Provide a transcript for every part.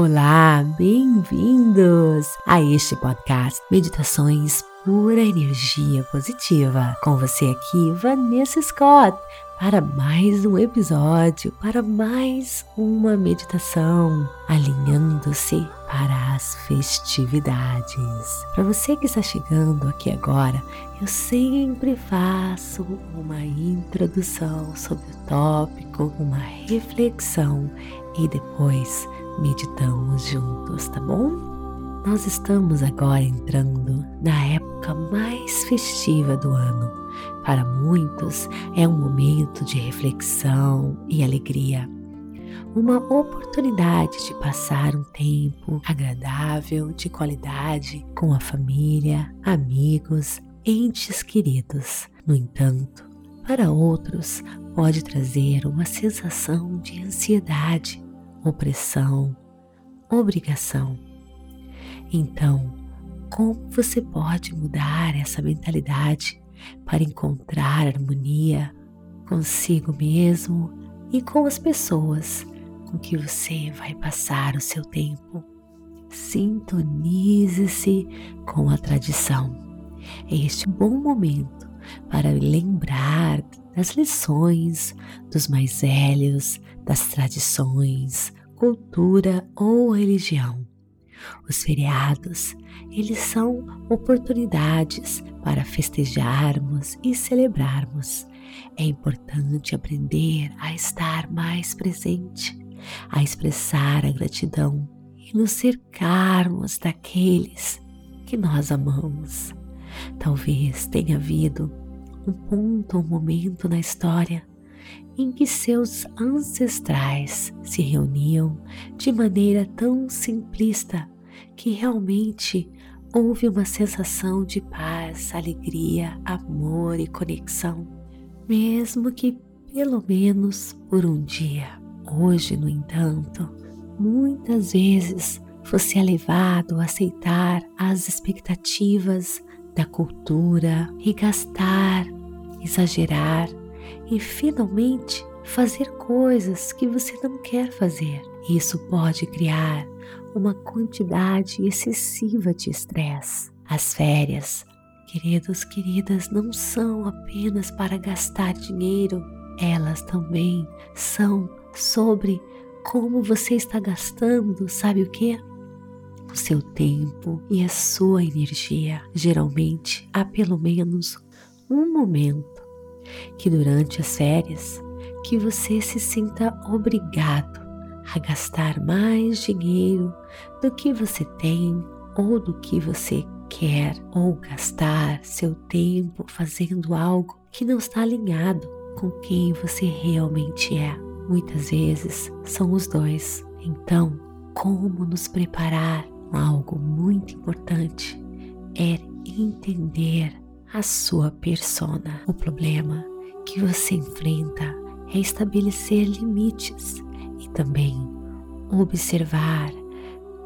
Olá, bem-vindos a este podcast Meditações Pura Energia Positiva. Com você aqui, Vanessa Scott, para mais um episódio, para mais uma meditação, alinhando-se para as festividades. Para você que está chegando aqui agora, eu sempre faço uma introdução sobre o tópico, uma reflexão e depois meditamos juntos, tá bom? Nós estamos agora entrando na época mais festiva do ano. Para muitos é um momento de reflexão e alegria, uma oportunidade de passar um tempo agradável, de qualidade com a família, amigos, entes queridos. No entanto, para outros pode trazer uma sensação de ansiedade, opressão, obrigação. Então, como você pode mudar essa mentalidade para encontrar harmonia consigo mesmo e com as pessoas com que você vai passar o seu tempo? Sintonize-se com a tradição. Este é um bom momento para lembrar das lições dos mais velhos, das tradições, cultura ou religião. Os feriados, eles são oportunidades para festejarmos e celebrarmos. É importante aprender a estar mais presente, a expressar a gratidão e nos cercarmos daqueles que nós amamos. Talvez tenha havido um ponto, um momento na história em que seus ancestrais se reuniam de maneira tão simplista que realmente houve uma sensação de paz, alegria, amor e conexão, mesmo que pelo menos por um dia. Hoje, no entanto, muitas vezes fosse levado a aceitar as expectativas da cultura e gastar, exagerar e finalmente fazer coisas que você não quer fazer. Isso pode criar uma quantidade excessiva de estresse. As férias, queridos, queridas, não são apenas para gastar dinheiro, elas também são sobre como você está gastando, sabe o que? O seu tempo e a sua energia. Geralmente há pelo menos um momento que durante as férias que você se sinta obrigado a gastar mais dinheiro do que você tem ou do que você quer, ou gastar seu tempo fazendo algo que não está alinhado com quem você realmente é. Muitas vezes são os dois. Então, como nos preparar? Algo muito importante é entender a sua persona. O problema que você enfrenta é estabelecer limites e também observar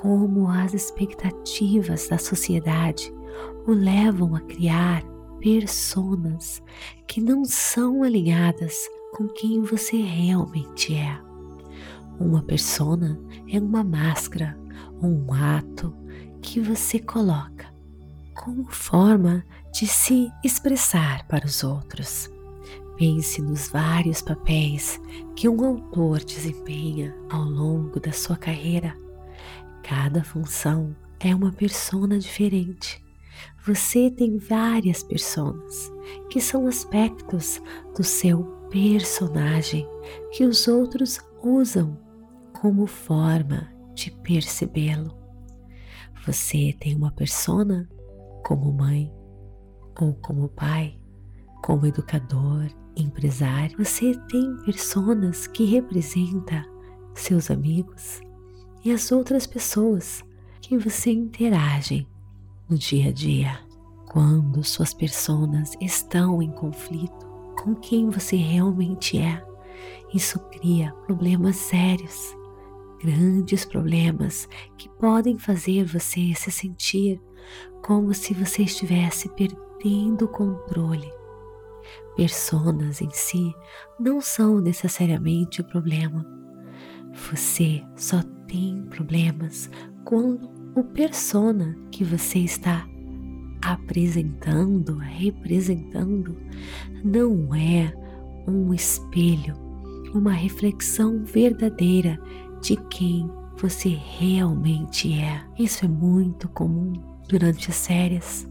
como as expectativas da sociedade o levam a criar personas que não são alinhadas com quem você realmente é. Uma persona é uma máscara, um ato que você coloca como forma de se expressar para os outros. Pense nos vários papéis que um autor desempenha ao longo da sua carreira. Cada função é uma persona diferente. Você tem várias personas, que são aspectos do seu personagem que os outros usam como forma de percebê-lo. Você tem uma persona como mãe, ou como pai, como educador, empresário, você tem pessoas que representam seus amigos e as outras pessoas que você interage no dia a dia. Quando suas pessoas estão em conflito com quem você realmente é, isso cria problemas sérios, grandes problemas que podem fazer você se sentir como se você estivesse perdendo o controle. Personas em si não são necessariamente o problema. Você só tem problemas quando o persona que você está apresentando, representando, não é um espelho, uma reflexão verdadeira de quem você realmente é. Isso é muito comum durante as férias,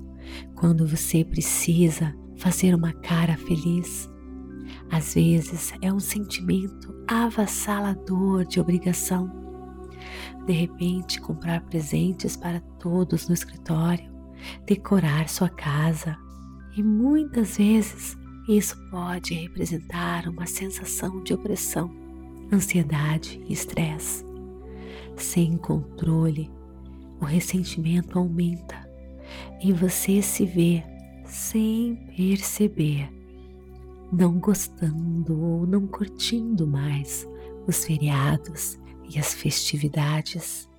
quando você precisa fazer uma cara feliz. Às vezes é um sentimento avassalador de obrigação. De repente, comprar presentes para todos no escritório, decorar sua casa. E muitas vezes isso pode representar uma sensação de opressão, ansiedade e estresse. Sem controle, o ressentimento aumenta e você se vê sem perceber, não gostando ou não curtindo mais os feriados e as festividades.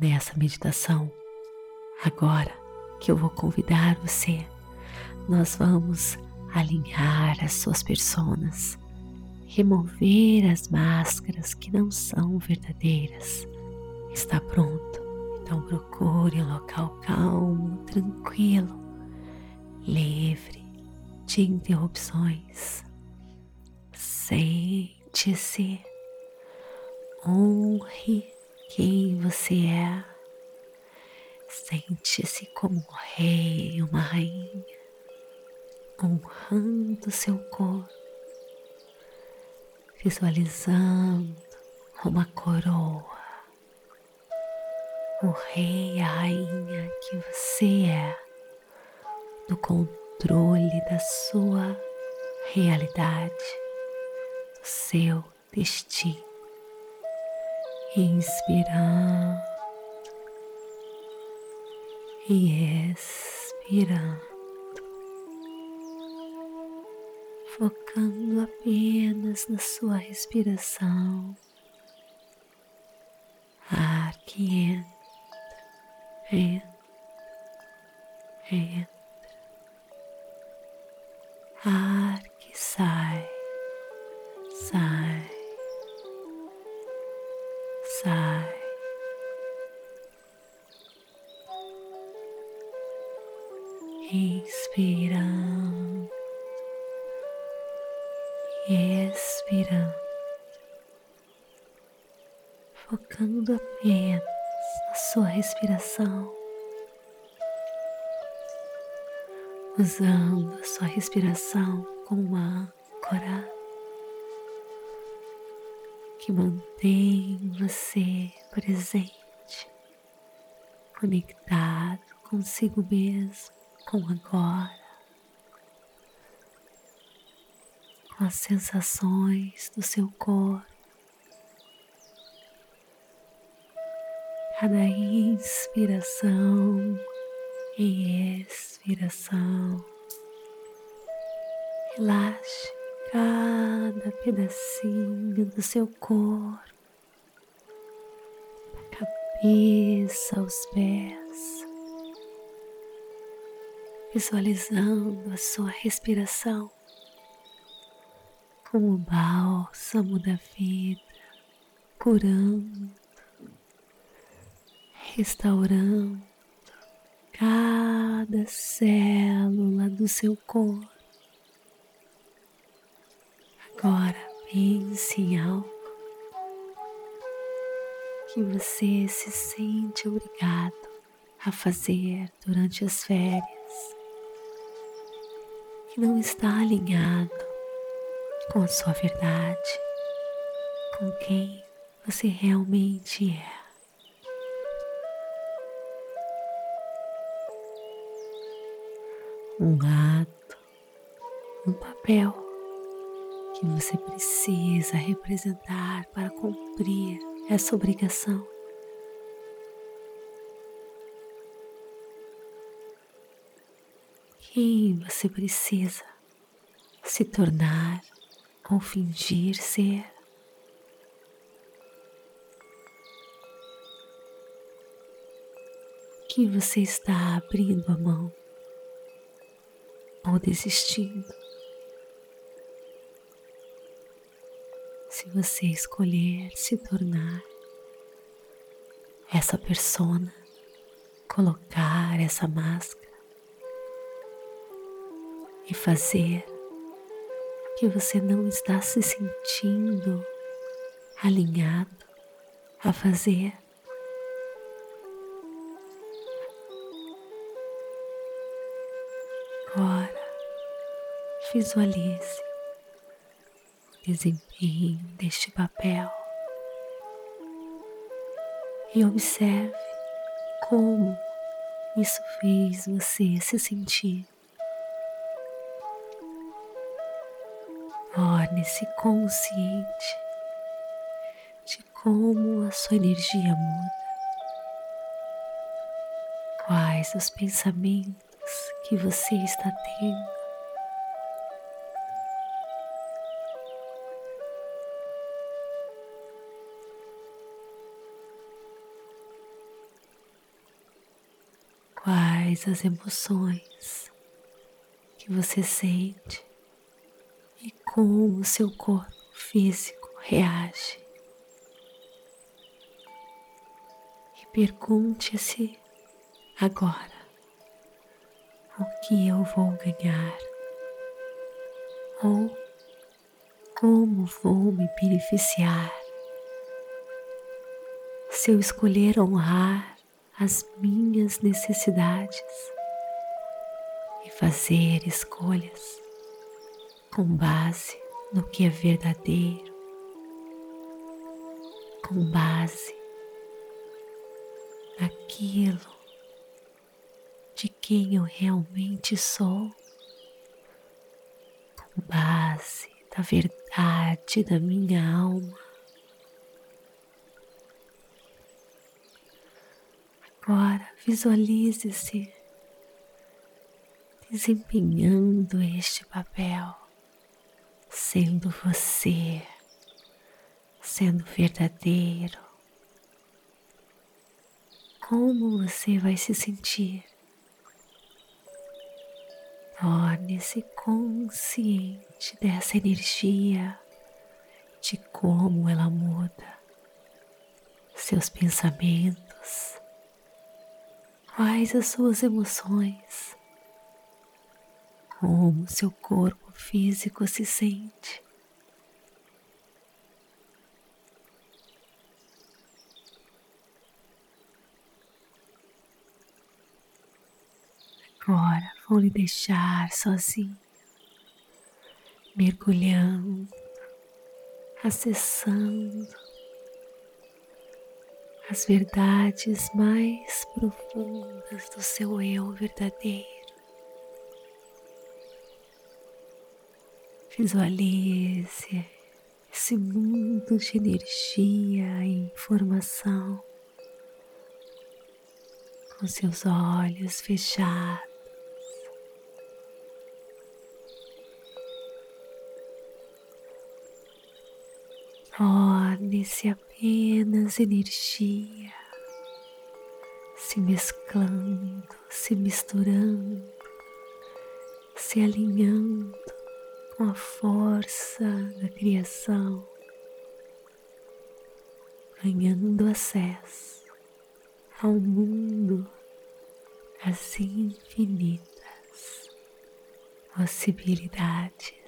Nessa meditação, agora que eu vou convidar você, nós vamos alinhar as suas personas, remover as máscaras que não são verdadeiras. Está pronto? Então procure um local calmo, tranquilo, livre de interrupções. Sente-se, honre quem você é. Sente-se como um rei, uma rainha honrando seu corpo, visualizando uma coroa, o rei a rainha que você é, do controle da sua realidade, do seu destino, inspirando e expirando. focando apenas na sua respiração. Ar que entra, entra, entra. Ar que sai, sai, sai. Inspirando expirando, focando apenas na sua respiração, usando a sua respiração como uma âncora que mantém você presente, conectado consigo mesmo, com agora. com as sensações do seu corpo. Cada inspiração e expiração. Relaxe cada pedacinho do seu corpo, da cabeça aos pés, visualizando a sua respiração como o bálsamo da vida, curando, restaurando cada célula do seu corpo. Agora pense em algo que você se sente obrigado a fazer durante as férias, que não está alinhado com a sua verdade, com quem você realmente é. Um ato, um papel que você precisa representar para cumprir essa obrigação. Quem você precisa se tornar ou fingir ser. Que você está abrindo a mão ou desistindo. se você escolher se tornar essa persona, colocar essa máscara e fazer que você não está se sentindo alinhado a fazer. Visualize o desempenho deste papel e observe como isso fez você se sentir. Torne-se consciente de como a sua energia muda, quais os pensamentos que você está tendo. Quais as emoções que você sente e como o seu corpo físico reage. E pergunte-se agora: o que eu vou ganhar? Ou como vou me beneficiar se eu escolher honrar as minhas necessidades e fazer escolhas com base no que é verdadeiro, com base naquilo de quem eu realmente sou, com base da verdade da minha alma. Agora visualize-se desempenhando este papel, sendo você, sendo verdadeiro. Como você vai se sentir? Torne-se consciente dessa energia, de como ela muda seus pensamentos, Quais as suas emoções? Como seu corpo físico se sente? Agora vou lhe deixar sozinho, mergulhando, acessando as verdades mais profundas do seu eu verdadeiro. Visualize esse mundo de energia e informação com seus olhos fechados. Torne-se apenas energia se mesclando, se misturando, se alinhando com a força da criação, ganhando acesso ao mundo das infinitas possibilidades.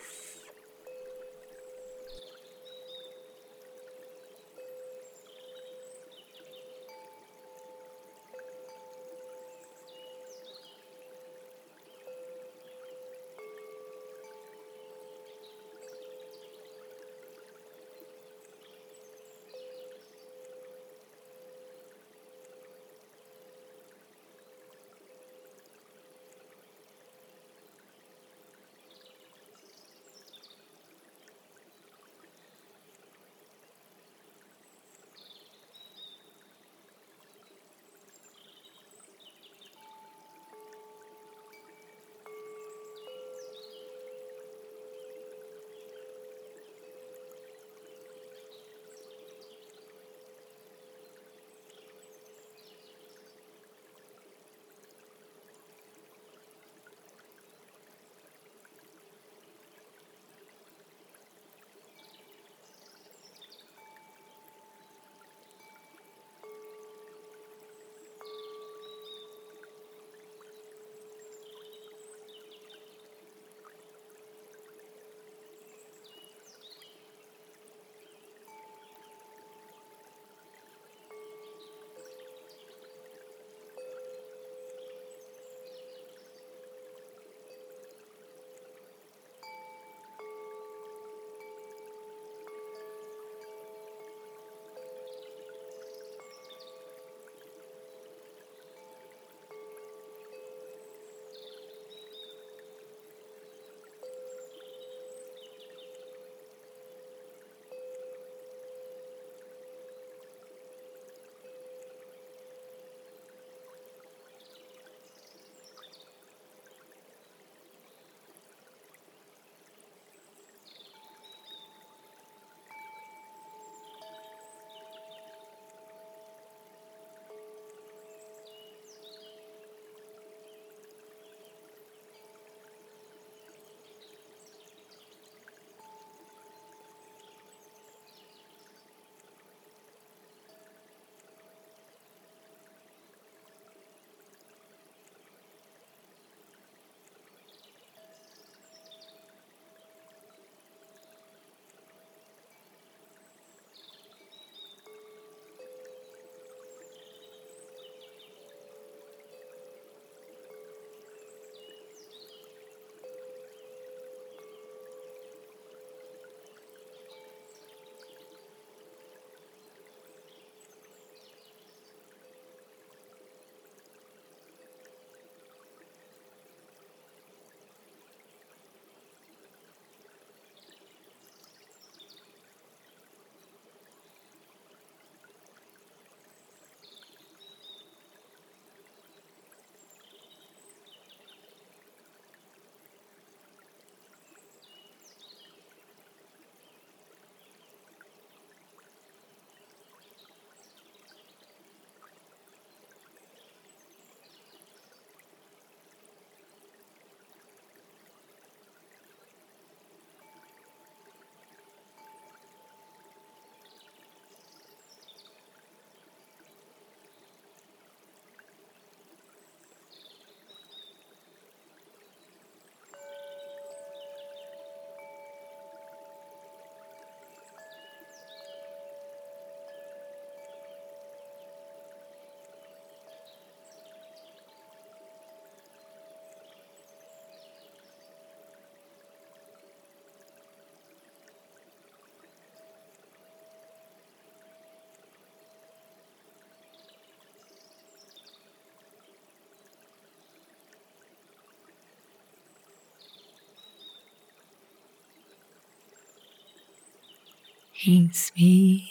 Inspire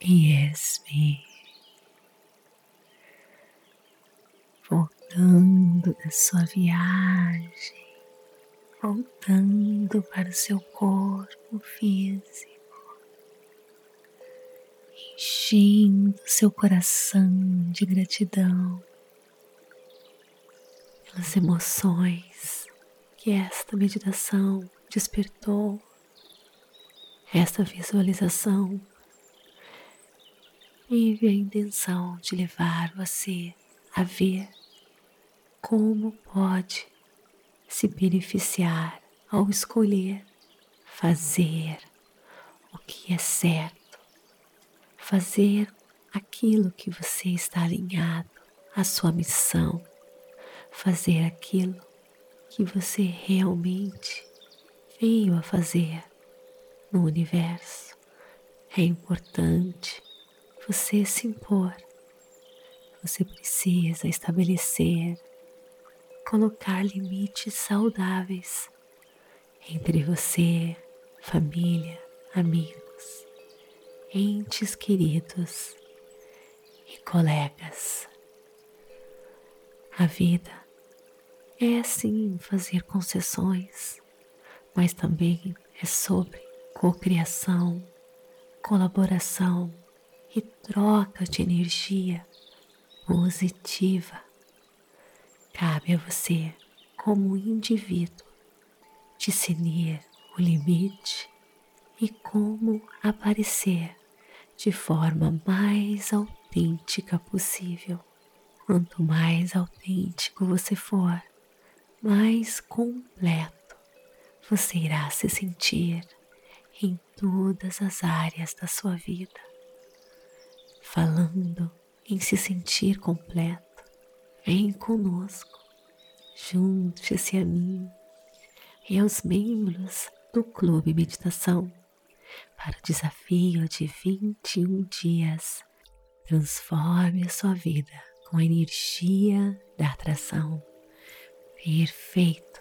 e expire. Voltando da sua viagem, voltando para o seu corpo físico, enchendo seu coração de gratidão pelas emoções que esta meditação despertou, esta visualização teve a intenção de levar você a ver como pode se beneficiar ao escolher fazer o que é certo, fazer aquilo que você está alinhado à sua missão, fazer aquilo que você realmente veio a fazer no universo. É importante você se impor. Você precisa estabelecer, colocar limites saudáveis entre você, família, amigos, entes queridos e colegas. A vida é sim fazer concessões, mas também é sobre cocriação, colaboração e troca de energia positiva. Cabe a você, como indivíduo, discernir o limite e como aparecer de forma mais autêntica possível. Quanto mais autêntico você for, mais completo você irá se sentir em todas as áreas da sua vida. Falando em se sentir completo, vem conosco, junte-se a mim e aos membros do Clube Meditação para o desafio de 21 dias. Transforme a sua vida com a energia da atração perfeito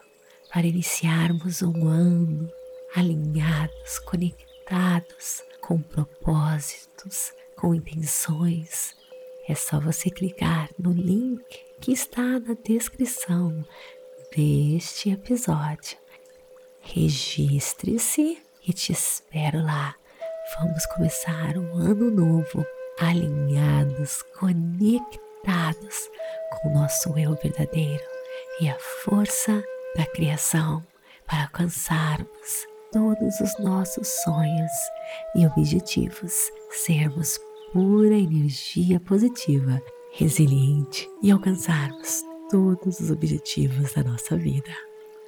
para iniciarmos um ano alinhados, conectados com propósitos, com intenções. É só você clicar no link que está na descrição deste episódio. Registre-se e te espero lá. Vamos começar um ano novo alinhados, conectados com o nosso eu verdadeiro e a força da criação para alcançarmos todos os nossos sonhos e objetivos, sermos pura energia positiva, resiliente e alcançarmos todos os objetivos da nossa vida.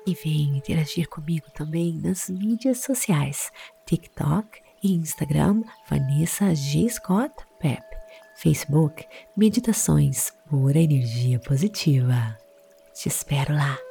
E vem interagir comigo também nas mídias sociais, TikTok e Instagram, Vanessa G. Scott Pep, Facebook, Meditações Pura Energia Positiva. Te espero lá.